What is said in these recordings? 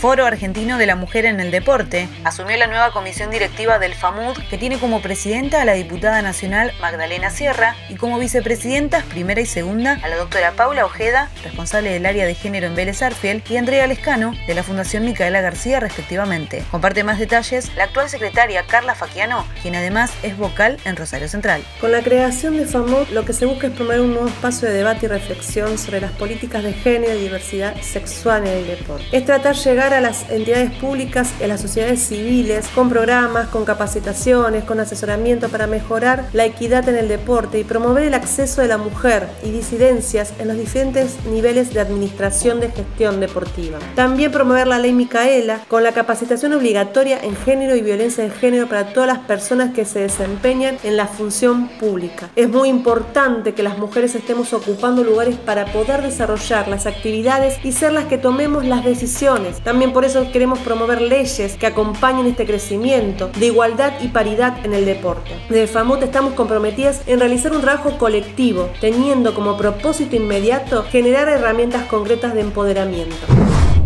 Foro Argentino de la Mujer en el Deporte, asumió la nueva comisión directiva del FAMUD, que tiene como presidenta a la diputada nacional Magdalena Sierra y como vicepresidentas primera y segunda a la doctora Paula Ojeda, responsable del área de género en Vélez Arfiel, y Andrea Lescano, de la Fundación Micaela García, respectivamente. Comparte más detalles la actual secretaria Carla Faquiano, quien además es vocal en Rosario Central. Con la creación de FAMUD, lo que se busca es promover un nuevo espacio de debate y reflexión sobre las políticas de género y diversidad sexual en el deporte. Es tratar de a las entidades públicas y a las sociedades civiles con programas, con capacitaciones, con asesoramiento para mejorar la equidad en el deporte y promover el acceso de la mujer y disidencias en los diferentes niveles de administración de gestión deportiva. También promover la ley Micaela con la capacitación obligatoria en género y violencia de género para todas las personas que se desempeñan en la función pública. Es muy importante que las mujeres estemos ocupando lugares para poder desarrollar las actividades y ser las que tomemos las decisiones. También por eso queremos promover leyes que acompañen este crecimiento de igualdad y paridad en el deporte. Desde FAMUT estamos comprometidas en realizar un trabajo colectivo, teniendo como propósito inmediato generar herramientas concretas de empoderamiento.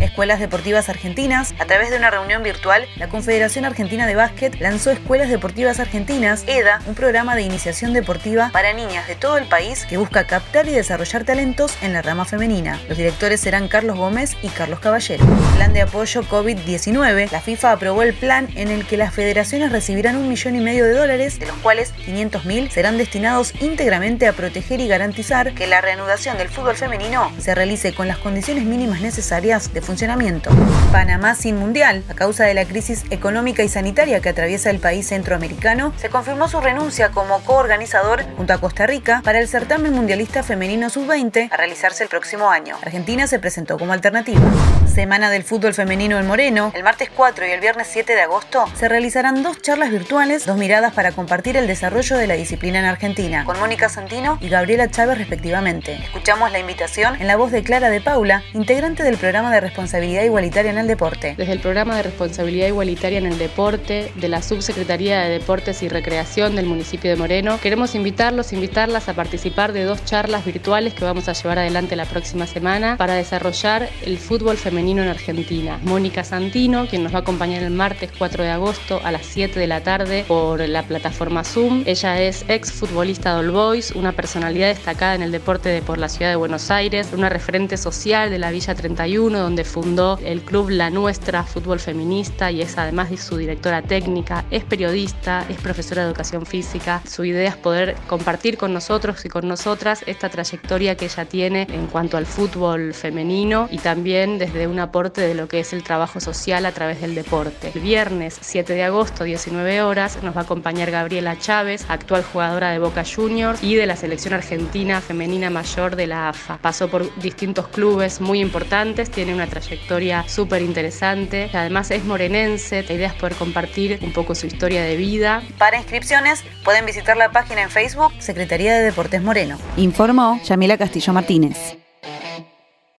Escuelas Deportivas Argentinas, a través de una reunión virtual, la Confederación Argentina de Básquet lanzó Escuelas Deportivas Argentinas, EDA, un programa de iniciación deportiva para niñas de todo el país que busca captar y desarrollar talentos en la rama femenina. Los directores serán Carlos Gómez y Carlos Caballero. Plan de apoyo COVID-19, la FIFA aprobó el plan en el que las federaciones recibirán un millón y medio de dólares, de los cuales 500 mil serán destinados íntegramente a proteger y garantizar que la reanudación del fútbol femenino se realice con las condiciones mínimas necesarias de funcionamiento. Panamá sin mundial. A causa de la crisis económica y sanitaria que atraviesa el país centroamericano, se confirmó su renuncia como coorganizador junto a Costa Rica para el certamen mundialista femenino sub-20 a realizarse el próximo año. Argentina se presentó como alternativa. Semana del fútbol femenino en Moreno. El martes 4 y el viernes 7 de agosto se realizarán dos charlas virtuales, dos miradas para compartir el desarrollo de la disciplina en Argentina, con Mónica Santino y Gabriela Chávez respectivamente. Escuchamos la invitación en la voz de Clara de Paula, integrante del programa de responsabilidad responsabilidad igualitaria en el deporte. Desde el programa de responsabilidad igualitaria en el deporte de la Subsecretaría de Deportes y Recreación del municipio de Moreno, queremos invitarlos, invitarlas a participar de dos charlas virtuales que vamos a llevar adelante la próxima semana para desarrollar el fútbol femenino en Argentina. Mónica Santino, quien nos va a acompañar el martes 4 de agosto a las 7 de la tarde por la plataforma Zoom. Ella es ex futbolista de All Boys, una personalidad destacada en el deporte de por la ciudad de Buenos Aires, una referente social de la Villa 31, donde fundó el club La Nuestra Fútbol Feminista y es además de su directora técnica, es periodista, es profesora de educación física. Su idea es poder compartir con nosotros y con nosotras esta trayectoria que ella tiene en cuanto al fútbol femenino y también desde un aporte de lo que es el trabajo social a través del deporte. El viernes 7 de agosto, 19 horas, nos va a acompañar Gabriela Chávez, actual jugadora de Boca Juniors y de la selección argentina femenina mayor de la AFA. Pasó por distintos clubes muy importantes, tiene una trayectoria trayectoria súper interesante. Además es morenense, la idea es poder compartir un poco su historia de vida. Para inscripciones pueden visitar la página en Facebook Secretaría de Deportes Moreno. Informó Yamila Castillo Martínez.